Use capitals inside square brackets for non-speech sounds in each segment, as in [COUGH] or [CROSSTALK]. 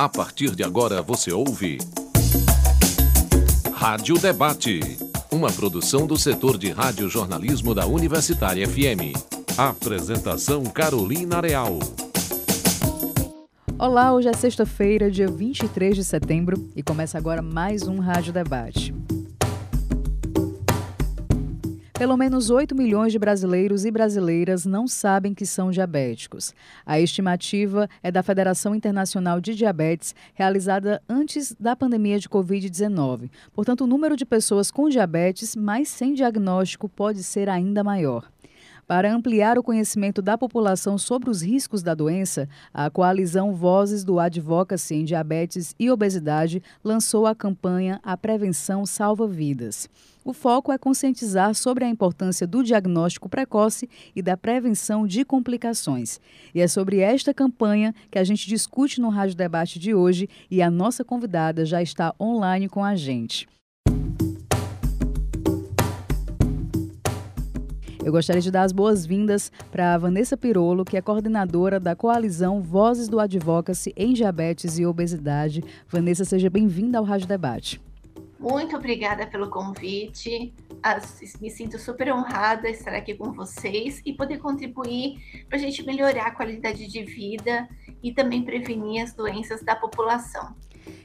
A partir de agora você ouve. Rádio Debate. Uma produção do setor de rádio-jornalismo da Universitária FM. Apresentação Carolina Real. Olá, hoje é sexta-feira, dia 23 de setembro, e começa agora mais um Rádio Debate. Pelo menos 8 milhões de brasileiros e brasileiras não sabem que são diabéticos. A estimativa é da Federação Internacional de Diabetes, realizada antes da pandemia de Covid-19. Portanto, o número de pessoas com diabetes, mas sem diagnóstico, pode ser ainda maior. Para ampliar o conhecimento da população sobre os riscos da doença, a coalizão Vozes do Advocacy em Diabetes e Obesidade lançou a campanha A Prevenção Salva Vidas. O foco é conscientizar sobre a importância do diagnóstico precoce e da prevenção de complicações. E é sobre esta campanha que a gente discute no Rádio Debate de hoje e a nossa convidada já está online com a gente. Eu gostaria de dar as boas-vindas para Vanessa Pirolo, que é coordenadora da coalizão Vozes do Advocacy em Diabetes e Obesidade. Vanessa, seja bem-vinda ao Rádio Debate. Muito obrigada pelo convite. Me sinto super honrada estar aqui com vocês e poder contribuir para a gente melhorar a qualidade de vida e também prevenir as doenças da população.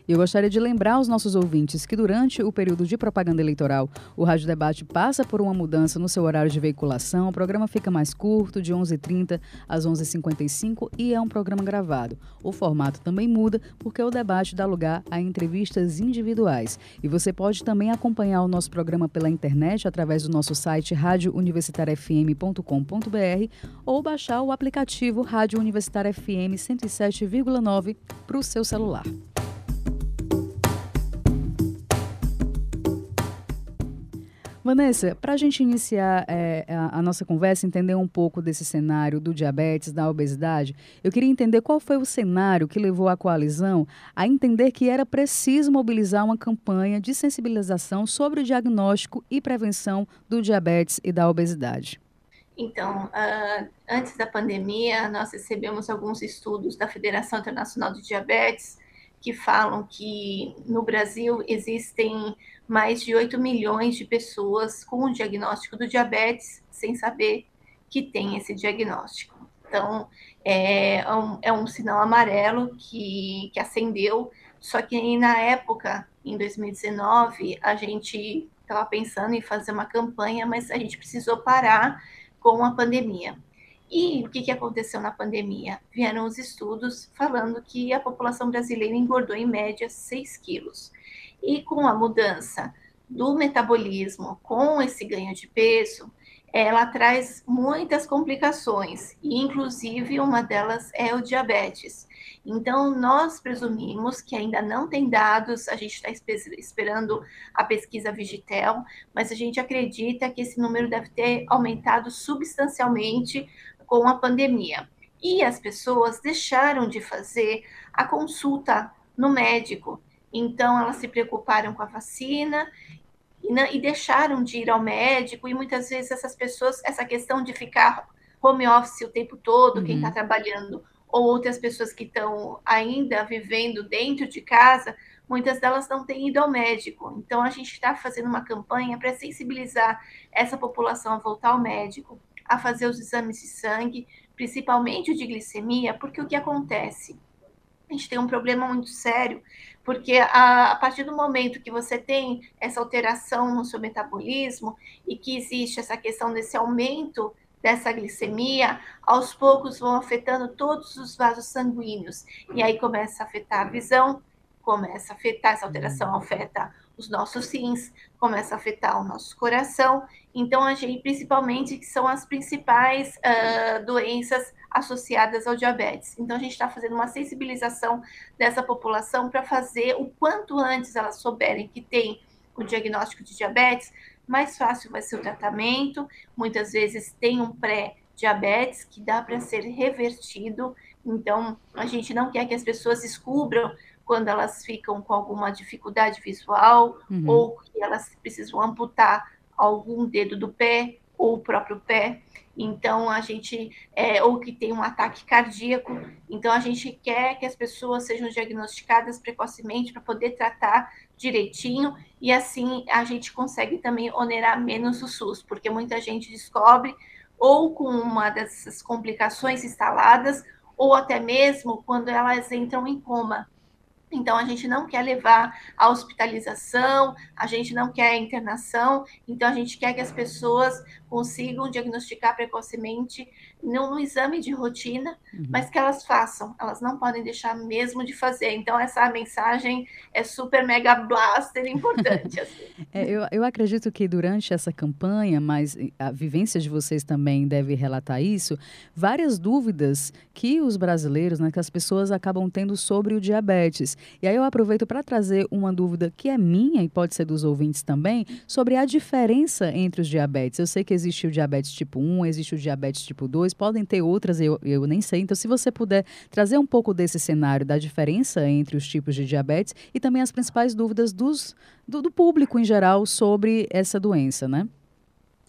E eu gostaria de lembrar aos nossos ouvintes que durante o período de propaganda eleitoral, o Rádio Debate passa por uma mudança no seu horário de veiculação. O programa fica mais curto, de 11h30 às 11h55 e é um programa gravado. O formato também muda porque o debate dá lugar a entrevistas individuais. E você pode também acompanhar o nosso programa pela internet através do nosso site radiouniversitariafm.com.br ou baixar o aplicativo Rádio Universitária FM 107,9 para o seu celular. Vanessa, para a gente iniciar é, a, a, nossa conversa, entender um pouco desse cenário do diabetes, da obesidade, eu queria entender qual foi o cenário que levou a coalizão a entender que era preciso mobilizar uma campanha de sensibilização sobre o diagnóstico e prevenção do diabetes e da obesidade. Então, uh, antes da pandemia, nós recebemos alguns estudos da Federação Internacional de Diabetes que falam que no Brasil existem mais de 8 milhões de pessoas com o diagnóstico do diabetes sem saber que tem esse diagnóstico. Então, é um, é um sinal amarelo que, que acendeu, só que na época, em 2019, a gente estava pensando em fazer uma campanha, mas a gente precisou parar com a pandemia. E o que, que aconteceu na pandemia? Vieram os estudos falando que a população brasileira engordou em média 6 quilos. E com a mudança do metabolismo, com esse ganho de peso, ela traz muitas complicações, e inclusive uma delas é o diabetes. Então, nós presumimos que ainda não tem dados, a gente está esperando a pesquisa Vigitel, mas a gente acredita que esse número deve ter aumentado substancialmente com a pandemia. E as pessoas deixaram de fazer a consulta no médico. Então, elas se preocuparam com a vacina e, e deixaram de ir ao médico. E muitas vezes essas pessoas, essa questão de ficar home office o tempo todo, uhum. quem está trabalhando, ou outras pessoas que estão ainda vivendo dentro de casa, muitas delas não têm ido ao médico. Então, a gente está fazendo uma campanha para sensibilizar essa população a voltar ao médico a fazer os exames de sangue, principalmente o de glicemia, porque o que acontece? A gente tem um problema muito sério, porque a, a, partir do momento que você tem essa alteração no seu metabolismo e que existe essa questão desse aumento dessa glicemia, aos poucos vão afetando todos os vasos sanguíneos. E aí começa a afetar a visão, começa a afetar, essa alteração afeta os nossos rins, começa a afetar o nosso coração. Então, a gente, principalmente, que são as principais uh, doenças associadas ao diabetes. Então, a gente está fazendo uma sensibilização dessa população para fazer o quanto antes elas souberem que tem o diagnóstico de diabetes, mais fácil vai ser o tratamento. Muitas vezes tem um pré-diabetes que dá para ser revertido. Então, a gente não quer que as pessoas descubram quando elas ficam com alguma dificuldade visual uhum. ou que elas precisam amputar algum dedo do pé ou o próprio pé. então a gente é, ou que tem um ataque cardíaco, então a gente quer que as pessoas sejam diagnosticadas precocemente para poder tratar direitinho e assim a gente consegue também onerar menos o SUS, porque muita gente descobre ou com uma dessas complicações instaladas ou até mesmo quando elas entram em coma. Então, a gente não quer levar a hospitalização, a gente não quer internação, então a gente quer que as pessoas consigam diagnosticar precocemente no, exame de rotina, uhum. mas que elas façam, elas não podem deixar mesmo de fazer. Então, essa mensagem é super mega blaster importante. [LAUGHS] Assim. é, eu, eu acredito que durante essa campanha, mas a vivência de vocês também deve relatar isso, várias dúvidas que os brasileiros, né, que as pessoas acabam tendo sobre o diabetes. E aí eu aproveito para trazer uma dúvida que é minha e pode ser dos ouvintes também, sobre a diferença entre os diabetes. Eu sei que existe o diabetes tipo 1, existe o diabetes tipo 2, podem ter outras, eu, eu nem sei. Então, se você puder trazer um pouco desse cenário da diferença entre os tipos de diabetes e também as principais dúvidas dos, do, do público em geral sobre essa doença, né?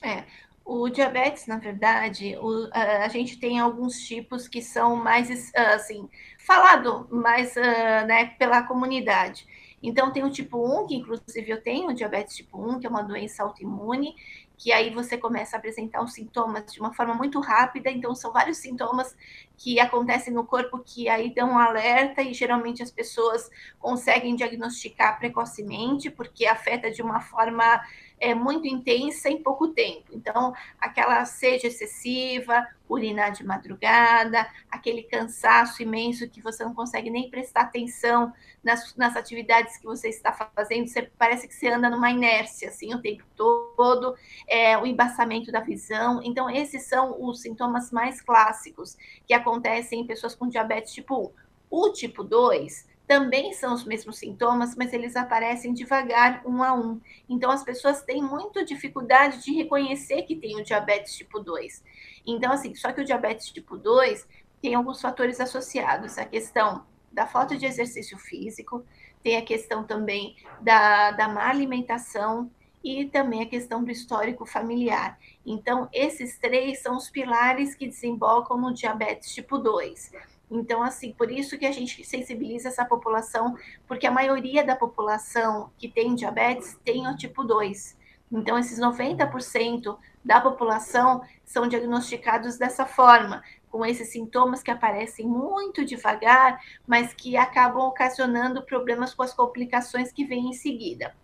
É, o diabetes, na verdade, o, a, gente tem alguns tipos que são mais, assim, falado mais uh, né, pela comunidade. Então, tem o tipo 1, que inclusive eu tenho, o diabetes tipo 1, que é uma doença autoimune, que aí você começa a apresentar os sintomas de uma forma muito rápida, então são vários sintomas que acontecem no corpo que aí dão um alerta e geralmente as pessoas conseguem diagnosticar precocemente, porque afeta de uma forma é, muito intensa em pouco tempo. Então, aquela sede excessiva, urinar de madrugada, aquele cansaço imenso que você não consegue nem prestar atenção nas, nas atividades que você está fazendo, você parece que você anda numa inércia assim o tempo todo, é, o embaçamento da visão. Então, esses são os sintomas mais clássicos que acontecem em pessoas com diabetes tipo 1. O tipo 2 também são os mesmos sintomas, mas eles aparecem devagar, um a um. Então, as pessoas têm muita dificuldade de reconhecer que tem o diabetes tipo 2. Então, assim, só que o diabetes tipo 2 tem alguns fatores associados. A questão da falta de exercício físico, tem a questão também da, da má alimentação e também a questão do histórico familiar. Então, esses três são os pilares que desembocam no diabetes tipo 2. Então, assim, por isso que a gente sensibiliza essa população, porque a maioria da população que tem diabetes tem o tipo 2. Então, esses 90% da população são diagnosticados dessa forma, com esses sintomas que aparecem muito devagar, mas que acabam ocasionando problemas com as complicações que vêm em seguida.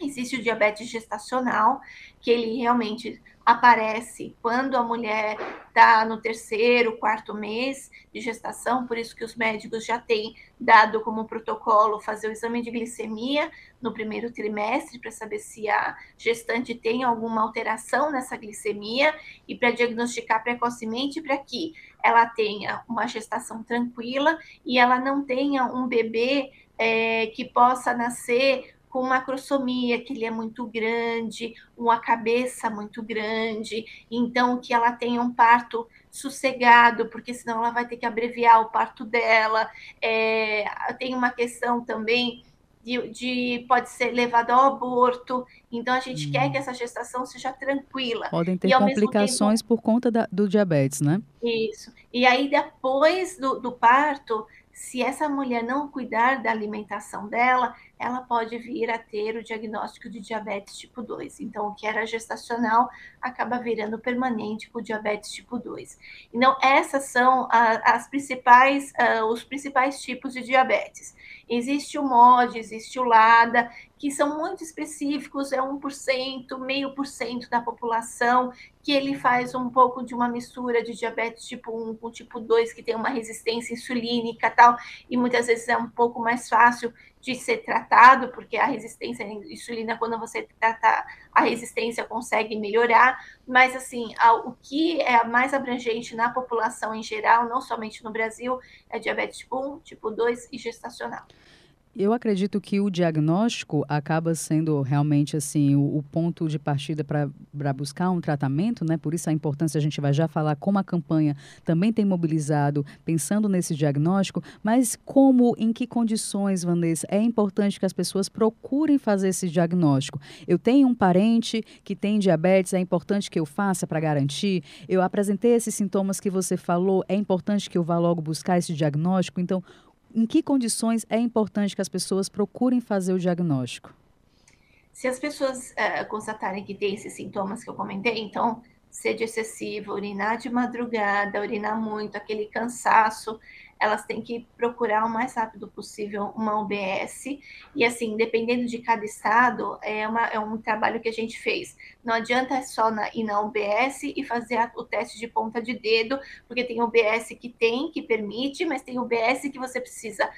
Existe o diabetes gestacional, que ele realmente aparece quando a mulher está no terceiro, quarto mês de gestação, por isso que os médicos já têm dado como protocolo fazer o exame de glicemia no primeiro trimestre para saber se a gestante tem alguma alteração nessa glicemia e para diagnosticar precocemente para que ela tenha uma gestação tranquila e ela não tenha um bebê é, que possa nascer com macrosomia, que ele é muito grande, uma cabeça muito grande, então que ela tenha um parto sossegado, porque senão ela vai ter que abreviar o parto dela. É, tem uma questão também de, de, pode ser levado ao aborto, então a gente hum. quer que essa gestação seja tranquila. Podem ter e, complicações tempo, por conta da, do diabetes, né? Isso. E aí, depois do, do parto, se essa mulher não cuidar da alimentação dela, ela pode vir a ter o diagnóstico de diabetes tipo 2. Então, o que era gestacional acaba virando permanente com diabetes tipo 2. Então, essas são as principais, uh, os principais tipos de diabetes. Existe o MOD, existe o LADA, que são muito específicos, é 1%, meio por cento da população, que ele faz um pouco de uma mistura de diabetes tipo 1 com tipo 2, que tem uma resistência insulínica tal, e muitas vezes é um pouco mais fácil de ser tratado, porque a resistência à insulina, quando você trata a resistência, consegue melhorar, mas assim, o que é mais abrangente na população em geral, não somente no Brasil, é diabetes tipo 1, tipo 2 e gestacional. Eu acredito que o diagnóstico acaba sendo realmente assim o, o ponto de partida para buscar um tratamento, né? Por isso a importância a gente vai já falar como a campanha também tem mobilizado pensando nesse diagnóstico, mas como, em que condições, Vanessa, é importante que as pessoas procurem fazer esse diagnóstico. Eu tenho um parente que tem diabetes, é importante que eu faça para garantir. Eu apresentei esses sintomas que você falou, é importante que eu vá logo buscar esse diagnóstico. Então, em que condições é importante que as pessoas procurem fazer o diagnóstico? Se as pessoas uh, constatarem que tem esses sintomas que eu comentei, então, sede excessiva, urinar de madrugada, urinar muito, aquele cansaço, elas têm que procurar o mais rápido possível uma UBS. E assim, dependendo de cada estado, é, uma, é um trabalho que a gente fez. Não adianta só na, ir na UBS e fazer a, o teste de ponta de dedo, porque tem UBS que tem, que permite, mas tem UBS que você precisa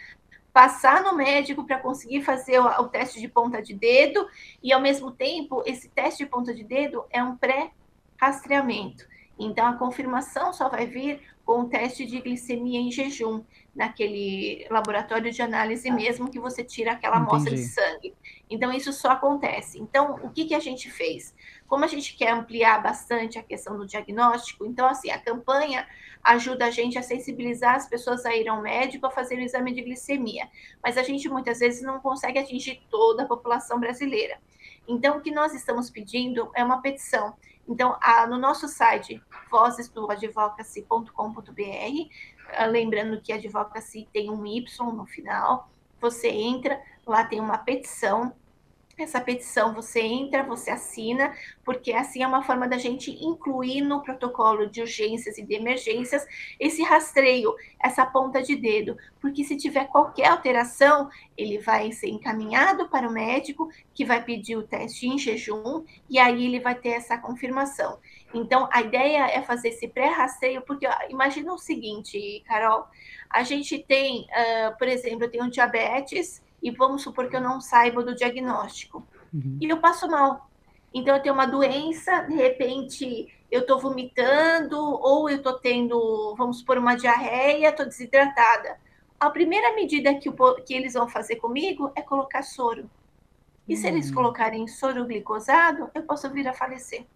passar no médico para conseguir fazer o, o, teste de ponta de dedo, e ao mesmo tempo, esse teste de ponta de dedo é um pré-rastreamento. Então, a confirmação só vai vir com o teste de glicemia em jejum, naquele laboratório de análise mesmo que você tira aquela Entendi. amostra de sangue. Então, isso só acontece. Então, o que, que a gente fez? Como a gente quer ampliar bastante a questão do diagnóstico, então, assim, a campanha ajuda a gente a sensibilizar as pessoas a ir ao médico a fazer o exame de glicemia. Mas a gente muitas vezes não consegue atingir toda a população brasileira. Então, o que nós estamos pedindo é uma petição então, a, no nosso site, vozesdoadvocacy.com.br, ah, lembrando que advocacy tem um Y no final, você entra, lá tem uma petição essa petição você entra, você assina, porque assim é uma forma da gente incluir no protocolo de urgências e de emergências esse rastreio, essa ponta de dedo, porque se tiver qualquer alteração, ele vai ser encaminhado para o médico, que vai pedir o teste em jejum, e aí ele vai ter essa confirmação. Então, a ideia é fazer esse pré-rastreio, porque ó, imagina o seguinte, Carol, a gente tem, uh, por exemplo, eu tenho diabetes, e vamos supor que eu não saiba do diagnóstico. Uhum. E eu passo mal. Então, eu tenho uma doença, de repente eu estou vomitando, ou eu estou tendo, vamos supor, uma diarreia, estou desidratada. A primeira medida que, o, que, eles vão fazer comigo é colocar soro. E uhum. se eles uhum. colocarem soro glicosado, eu posso vir a falecer.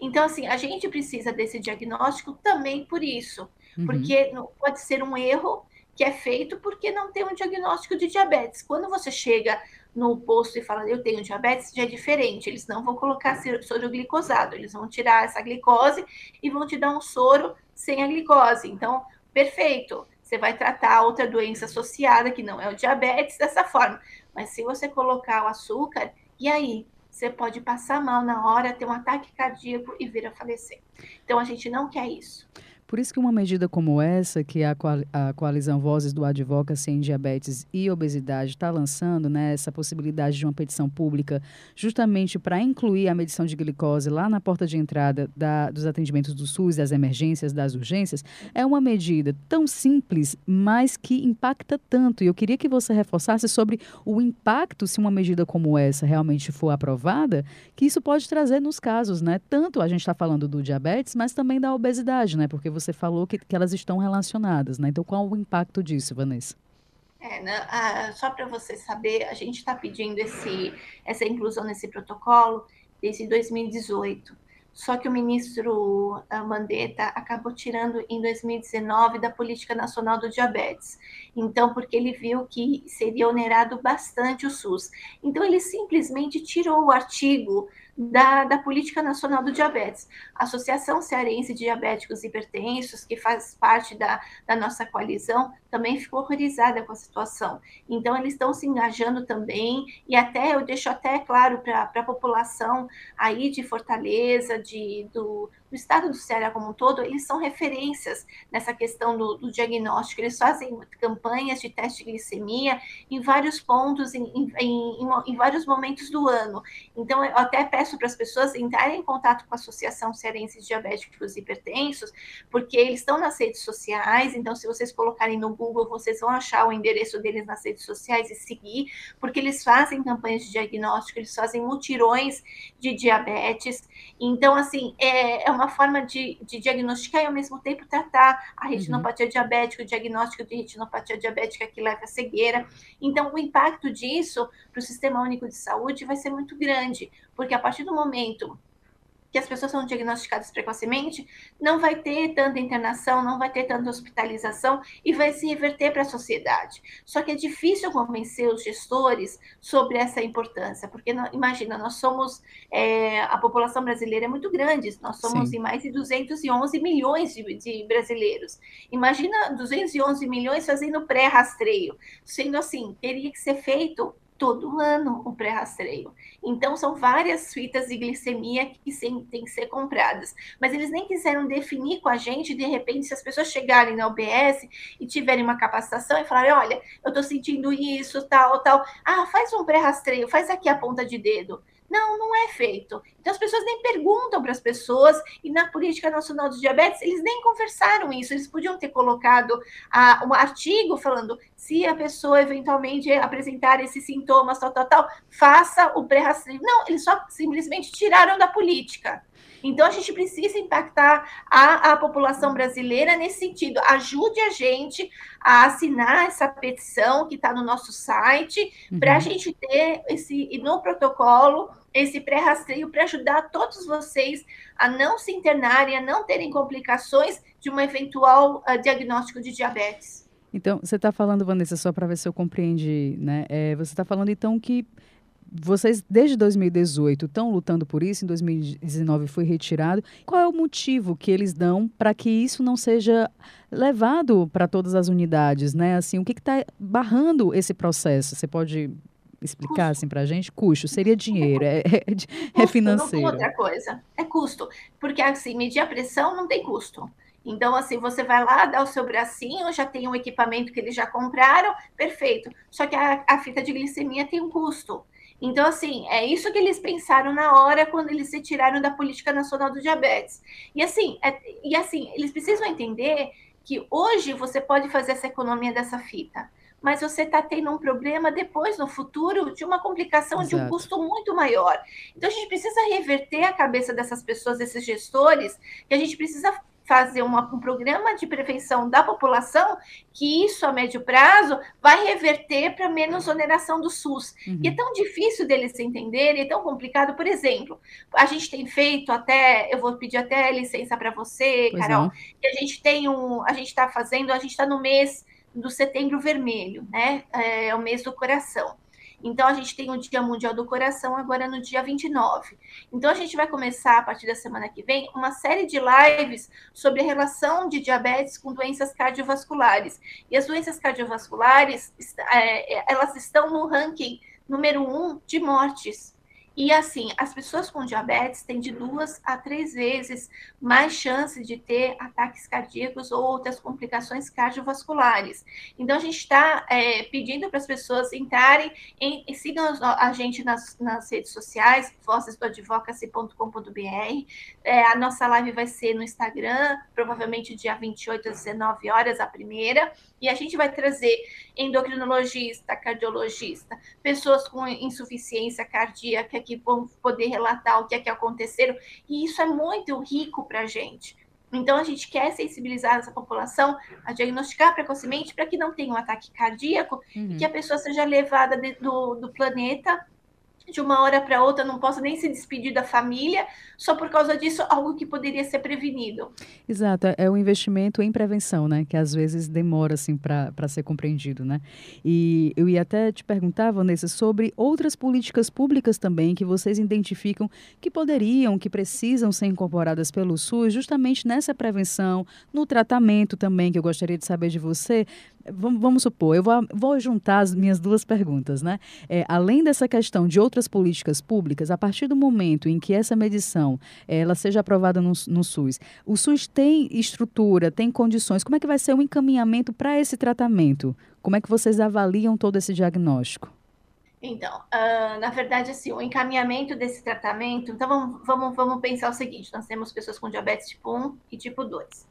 Então, assim, a gente precisa desse diagnóstico também por isso. Uhum. Porque pode ser um erro que é feito porque não tem um diagnóstico de diabetes. Quando você chega no posto e fala, eu tenho diabetes, já é diferente. Eles não vão colocar soro glicosado, eles vão tirar essa glicose e vão te dar um soro sem a glicose. Então, perfeito. Você vai tratar outra doença associada, que não é o diabetes, dessa forma. Mas se você colocar o açúcar, e aí? Você pode passar mal na hora, ter um ataque cardíaco e vir a falecer. Então, a gente não quer isso. Por isso que uma medida como essa, que a, a Coalizão Vozes do Advocacy em Diabetes e Obesidade está lançando, né, essa possibilidade de uma petição pública, justamente para incluir a medição de glicose lá na porta de entrada da, dos atendimentos do SUS, das emergências, das urgências, é uma medida tão simples, mas que impacta tanto. E eu queria que você reforçasse sobre o impacto, se uma medida como essa realmente for aprovada, que isso pode trazer nos casos, né? Tanto a gente está falando do diabetes, mas também da obesidade, né? Porque você falou que, que elas estão relacionadas, né? Então, qual o impacto disso, Vanessa? É, né, ah, só para você saber, a gente está pedindo esse, essa inclusão nesse protocolo desde 2018. Só que o ministro ah, Mandetta acabou tirando em 2019 da Política Nacional do Diabetes. Então, porque ele viu que seria onerado bastante o SUS. Então, ele simplesmente tirou o artigo da, da Política Nacional do Diabetes. A Associação Cearense de Diabéticos e Hipertensos, que faz parte da, da nossa coalizão, também ficou horrorizada com a situação. Então, eles estão se engajando também, e até eu deixo até claro para a população aí de Fortaleza, de, do, do estado do Ceará como um todo, eles são referências nessa questão do, do diagnóstico. Eles fazem campanhas de teste de glicemia em vários pontos, em, em, em, em vários momentos do ano. Então, eu até peço para as pessoas entrarem em contato com a Associação Cearense de Diabéticos e Hipertensos, porque eles estão nas redes sociais, então se vocês colocarem no Google, vocês vão achar o endereço deles nas redes sociais e seguir, porque eles fazem campanhas de diagnóstico, eles fazem mutirões de diabetes. Então, assim, é, é uma forma de, de diagnosticar e ao mesmo tempo tratar a retinopatia uhum. diabética, o diagnóstico de retinopatia diabética que leva à cegueira. Então, o impacto disso para o Sistema Único de Saúde vai ser muito grande, porque a partir do momento que as pessoas são diagnosticadas precocemente, não vai ter tanta internação, não vai ter tanta hospitalização e vai se reverter para a sociedade. Só que é difícil convencer os gestores sobre essa importância, porque imagina, nós somos, é, a população brasileira é muito grande, nós somos Sim. em mais de 211 milhões de, de brasileiros. Imagina 211 milhões fazendo pré-rastreio, sendo assim, teria que ser feito todo ano o pré-rastreio. Então, são várias fitas de glicemia que têm que ser compradas. Mas eles nem quiseram definir com a gente, de repente, se as pessoas chegarem na UBS e tiverem uma capacitação e falarem: olha, eu estou sentindo isso, tal, tal. Ah, faz um pré-rastreio, faz aqui a ponta de dedo. Não, não é feito. Então as pessoas nem perguntam para as pessoas, e na Política Nacional dos Diabetes, eles nem conversaram isso. Eles podiam ter colocado ah, um artigo falando se a pessoa eventualmente apresentar esses sintomas, tal, tal, tal, faça o pré-rastreio. Não, eles só simplesmente tiraram da política. Então, a gente precisa impactar a, a população brasileira nesse sentido. Ajude a gente a assinar essa petição que está no nosso site, uhum. para a gente ter esse, no protocolo, esse pré-rastreio para ajudar todos vocês a não se internarem, a não terem complicações de um eventual uh, diagnóstico de diabetes. Então, você está falando, Vanessa, só para ver se eu compreendi, né? É, você está falando, então, que vocês, desde 2018, estão lutando por isso, em 2019 foi retirado. Qual é o motivo que eles dão para que isso não seja levado para todas as unidades? Né? Assim, o que está barrando esse processo? Você pode explicar assim para a gente? Custo, seria dinheiro, é, é, é financeiro. Não outra coisa, é custo. Porque assim, medir a pressão não tem custo. Então, assim, você vai lá, dá o seu bracinho, já tem um equipamento que eles já compraram, perfeito. Só que a, a fita de glicemia tem um custo. Então, assim, é isso que eles pensaram na hora quando eles se tiraram da política nacional do diabetes. E assim, é, e assim, eles precisam entender que hoje você pode fazer essa economia dessa fita, mas você está tendo um problema depois, no futuro, de uma complicação Exato. de um custo muito maior. Então, a gente precisa reverter a cabeça dessas pessoas, desses gestores, que a gente precisa fazer uma, um programa de prevenção da população, que isso a médio prazo vai reverter para menos oneração do SUS. Uhum. E é tão difícil deles entenderem, é tão complicado. Por exemplo, a gente tem feito até, eu vou pedir até licença para você, pois Carol, não. que a gente tem um, a gente está fazendo, a gente está no mês do setembro vermelho, né? É, é o mês do coração. Então, a gente tem o Dia Mundial do Coração agora no dia 29. Então, a gente vai começar, a partir da semana que vem, uma série de lives sobre a relação de diabetes com doenças cardiovasculares. E as doenças cardiovasculares, é, elas estão no ranking número um de mortes e assim, as pessoas com diabetes têm de duas a três vezes mais chance de ter ataques cardíacos ou outras complicações cardiovasculares. Então, a gente está é, pedindo para as pessoas entrarem em, e sigam a gente nas, nas redes sociais, vocesdoadvocacy.com.br. É, a nossa live vai ser no Instagram, provavelmente dia 28 às 19 horas, a primeira. E a gente vai trazer endocrinologista, cardiologista, pessoas com insuficiência cardíaca que vão poder relatar o que é que aconteceram. E isso é muito rico para a gente. Então, a gente quer sensibilizar essa população a diagnosticar precocemente para que não tenha um ataque cardíaco uhum. e que a pessoa seja levada de, do, do planeta de uma hora para outra não possa nem se despedir da família, só por causa disso, algo que poderia ser prevenido. Exato, é o investimento em prevenção, né? Que às vezes demora assim para ser compreendido, né? E eu ia até te perguntar, Vanessa, sobre outras políticas públicas também que vocês identificam que poderiam, que precisam ser incorporadas pelo SUS, justamente nessa prevenção, no tratamento também, que eu gostaria de saber de você, vamos, vamos supor, eu vou, vou, juntar as minhas duas perguntas, né? É, além dessa questão de outras políticas públicas, a partir do momento em que essa medição ela seja aprovada no, no SUS, o SUS tem estrutura, tem condições, como é que vai ser o encaminhamento para esse tratamento? Como é que vocês avaliam todo esse diagnóstico? Então, uh, na verdade, assim, o encaminhamento desse tratamento. Então, vamos, vamos, vamos pensar o seguinte: nós temos pessoas com diabetes tipo 1 e tipo 2.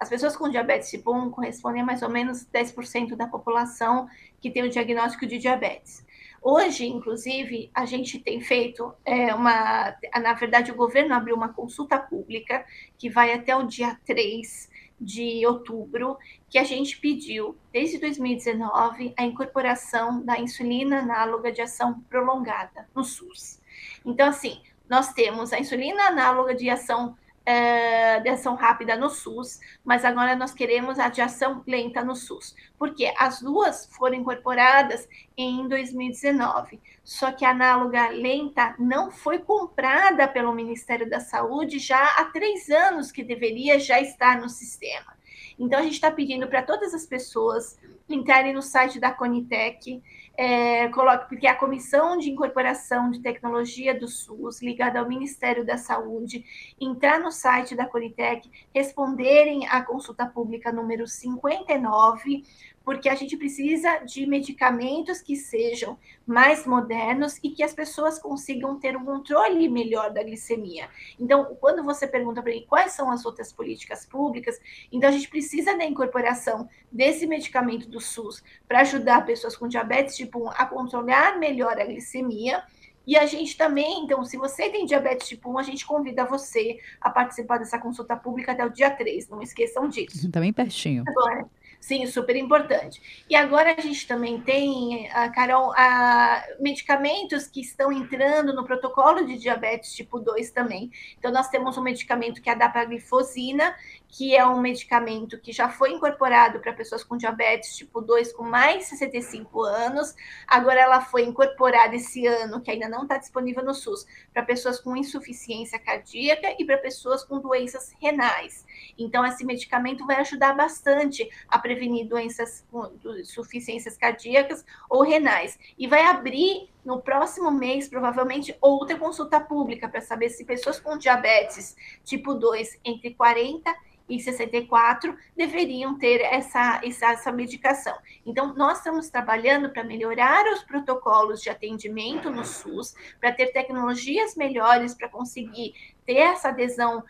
As pessoas com diabetes tipo 1 correspondem a mais ou menos 10% da população que tem o diagnóstico de diabetes. Hoje, inclusive, a gente tem feito é, uma. Na verdade, o governo abriu uma consulta pública que vai até o dia 3 de outubro, que a gente pediu, desde 2019, a incorporação da insulina análoga de ação prolongada no SUS. Então, assim, nós temos a insulina análoga de ação é, de ação rápida no SUS, mas agora nós queremos a de ação lenta no SUS, porque as duas foram incorporadas em 2019, só que a análoga lenta não foi comprada pelo Ministério da Saúde já há três anos que deveria já estar no sistema. Então, a gente está pedindo para todas as pessoas entrarem no site da Conitec, é, coloque, porque a Comissão de Incorporação de Tecnologia do SUS, ligada ao Ministério da Saúde, entrar no site da Conitec, responderem à consulta pública número 59, porque a gente precisa de medicamentos que sejam mais modernos e que as pessoas consigam ter um controle melhor da glicemia. Então, quando você pergunta para mim quais são as outras políticas públicas, então a gente precisa da incorporação desse medicamento do SUS para ajudar pessoas com diabetes tipo 1 a controlar melhor a glicemia. E a gente também, então, se você tem diabetes tipo 1, a gente convida você a participar dessa consulta pública até o dia 3. Não esqueçam disso. Também pertinho. Agora, Sim, super importante. E agora a gente também tem, a Carol, a, medicamentos que estão entrando no protocolo de diabetes tipo 2 também. Então, nós temos um medicamento que é a dapaglifosina, que é um medicamento que já foi incorporado para pessoas com diabetes tipo 2 com mais de 65 anos. Agora ela foi incorporada esse ano, que ainda não está disponível no SUS, para pessoas com insuficiência cardíaca e para pessoas com doenças renais. Então, esse medicamento vai ajudar bastante a prevenir doenças com insuficiências cardíacas ou renais. E vai abrir no próximo mês, provavelmente, outra consulta pública para saber se pessoas com diabetes tipo 2 entre 40 e 64 deveriam ter essa, essa, essa medicação. Então, nós estamos trabalhando para melhorar os protocolos de atendimento no SUS, para ter tecnologias melhores para conseguir ter essa adesão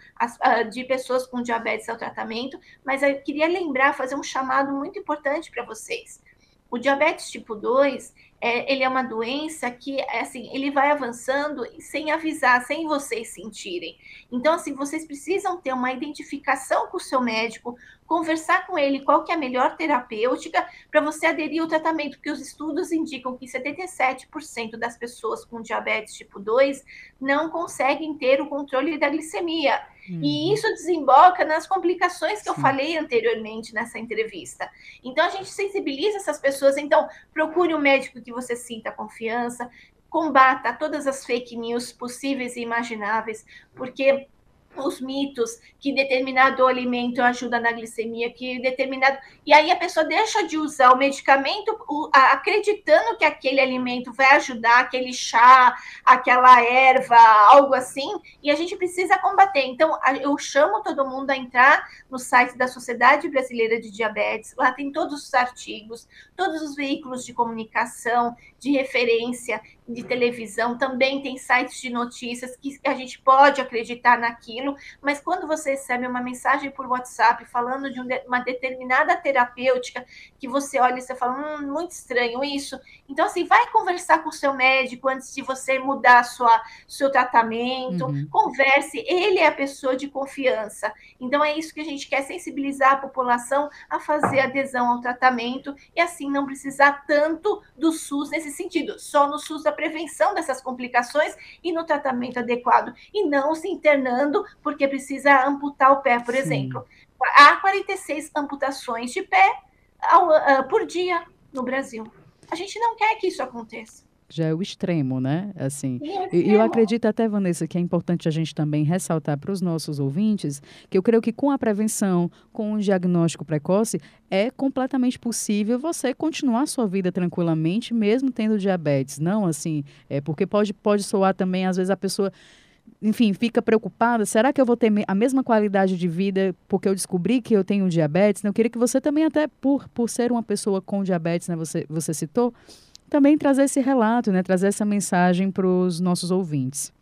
de pessoas com diabetes ao tratamento, mas eu queria lembrar, fazer um chamado muito importante para vocês. O diabetes tipo 2, é, ele é uma doença que, assim, ele vai avançando sem avisar, sem vocês sentirem. Então, assim, vocês precisam ter uma identificação com o seu médico, conversar com ele qual que é a melhor terapêutica para você aderir ao tratamento, porque os estudos indicam que 77% das pessoas com diabetes tipo 2 não conseguem ter o controle da glicemia. Uhum. E isso desemboca nas complicações que Sim. eu falei anteriormente nessa entrevista. Então, a gente sensibiliza essas pessoas. Então, procure um médico que você sinta confiança, combata todas as fake news possíveis e imagináveis, porque os mitos que determinado alimento ajuda na glicemia, que determinado. E aí a pessoa deixa de usar o medicamento acreditando que aquele alimento vai ajudar, aquele chá, aquela erva, algo assim, e a gente precisa combater. Então, eu chamo todo mundo a entrar no site da Sociedade Brasileira de Diabetes, lá tem todos os artigos, todos os veículos de comunicação, de referência, de televisão, também tem sites de notícias que a gente pode acreditar naquilo, mas quando você recebe uma mensagem por WhatsApp falando de uma determinada terapêutica, que você olha e você fala, hum, muito estranho isso. Então, assim, vai conversar com o seu médico antes de você mudar sua, seu tratamento, uhum. converse, ele é a pessoa de confiança. Então, é isso que a gente quer sensibilizar a população a fazer adesão ao tratamento e assim não precisar tanto do SUS nesse sentido, só no SUS da prevenção dessas complicações e no tratamento adequado, e não se internando porque precisa amputar o pé, por Sim. exemplo. Há 46 amputações de pé ao, uh, por dia no Brasil. A gente não quer que isso aconteça já é o extremo, né? Assim, é e eu acredito até, Vanessa, que é importante a gente também ressaltar para os nossos ouvintes que eu creio que com a prevenção, com o diagnóstico precoce, é completamente possível você continuar a sua vida tranquilamente, mesmo tendo diabetes. Não assim, é porque pode, pode soar também, às vezes, a pessoa enfim, fica preocupada, será que eu vou ter a mesma qualidade de vida porque eu descobri que eu tenho diabetes? Eu queria que você também, até por, por ser uma pessoa com diabetes, né, você, você citou, também trazer esse relato, né? trazer essa mensagem para os nossos ouvintes.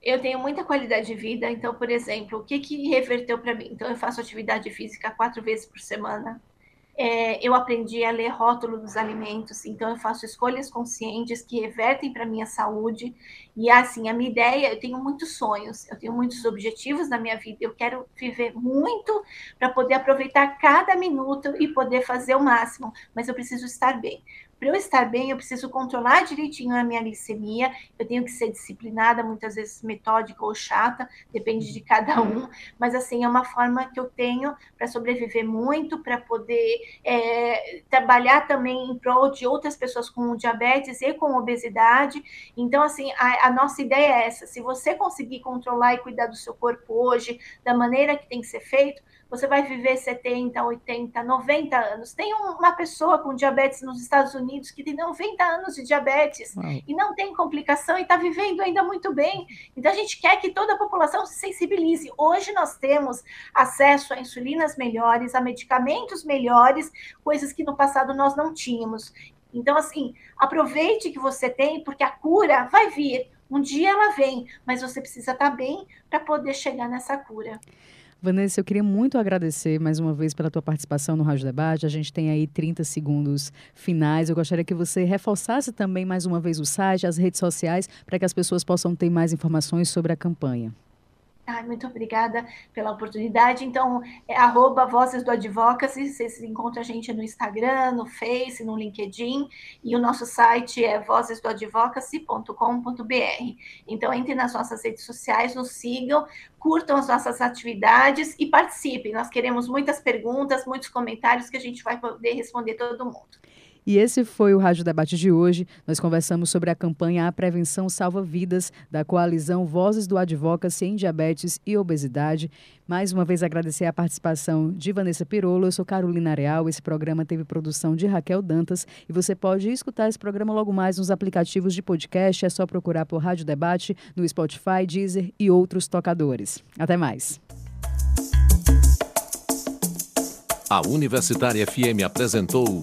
Eu tenho muita qualidade de vida, então, por exemplo, o que, que reverteu para mim? Então, eu faço atividade física quatro vezes por semana, é, eu aprendi a ler rótulo dos alimentos, então eu faço escolhas conscientes que revertem para minha saúde. E assim, a minha ideia, eu tenho muitos sonhos, eu tenho muitos objetivos na minha vida, eu quero viver muito para poder aproveitar cada minuto e poder fazer o máximo, mas eu preciso estar bem. Para eu estar bem, eu preciso controlar direitinho a minha glicemia, eu tenho que ser disciplinada, muitas vezes metódica ou chata, depende de cada um, mas assim, é uma forma que eu tenho para sobreviver muito, para poder é, trabalhar também em prol de outras pessoas com diabetes e com obesidade. Então, assim, a, a nossa ideia é essa: se você conseguir controlar e cuidar do seu corpo hoje, da maneira que tem que ser feito, você vai viver 70, 80, 90 anos. Tem uma pessoa com diabetes nos Estados Unidos que tem 90 anos de diabetes Uau. e não tem complicação e está vivendo ainda muito bem. Então a gente quer que toda a população se sensibilize. Hoje nós temos acesso a insulinas melhores, a medicamentos melhores, coisas que no passado nós não tínhamos. Então, assim, aproveite que você tem, porque a cura vai vir. Um dia ela vem, mas você precisa estar tá bem para poder chegar nessa cura. Vanessa, eu queria muito agradecer mais uma vez pela tua participação no Rádio Debate. A gente tem aí 30 segundos finais. Eu gostaria que você reforçasse também mais uma vez o site, as redes sociais, para que as pessoas possam ter mais informações sobre a campanha. Ai, muito obrigada pela oportunidade. Então, é arroba Vozes do Advocacy, vocês encontram a gente no Instagram, no Face, no LinkedIn, e o nosso site é vozesdoadvocacy.com.br. Então, entrem nas nossas redes sociais, nos sigam, curtam as nossas atividades e participem. Nós queremos muitas perguntas, muitos comentários que a gente vai poder responder todo mundo. E esse foi o Rádio Debate de hoje. Nós conversamos sobre a campanha A Prevenção Salva Vidas da coalizão Vozes do Advocacy em Diabetes e Obesidade. Mais uma vez agradecer a participação de Vanessa Pirolo. Eu sou Carolina Real. Esse programa teve produção de Raquel Dantas e você pode escutar esse programa logo mais nos aplicativos de podcast. É só procurar por Rádio Debate no Spotify, Deezer e outros tocadores. Até mais. A Universitária FM apresentou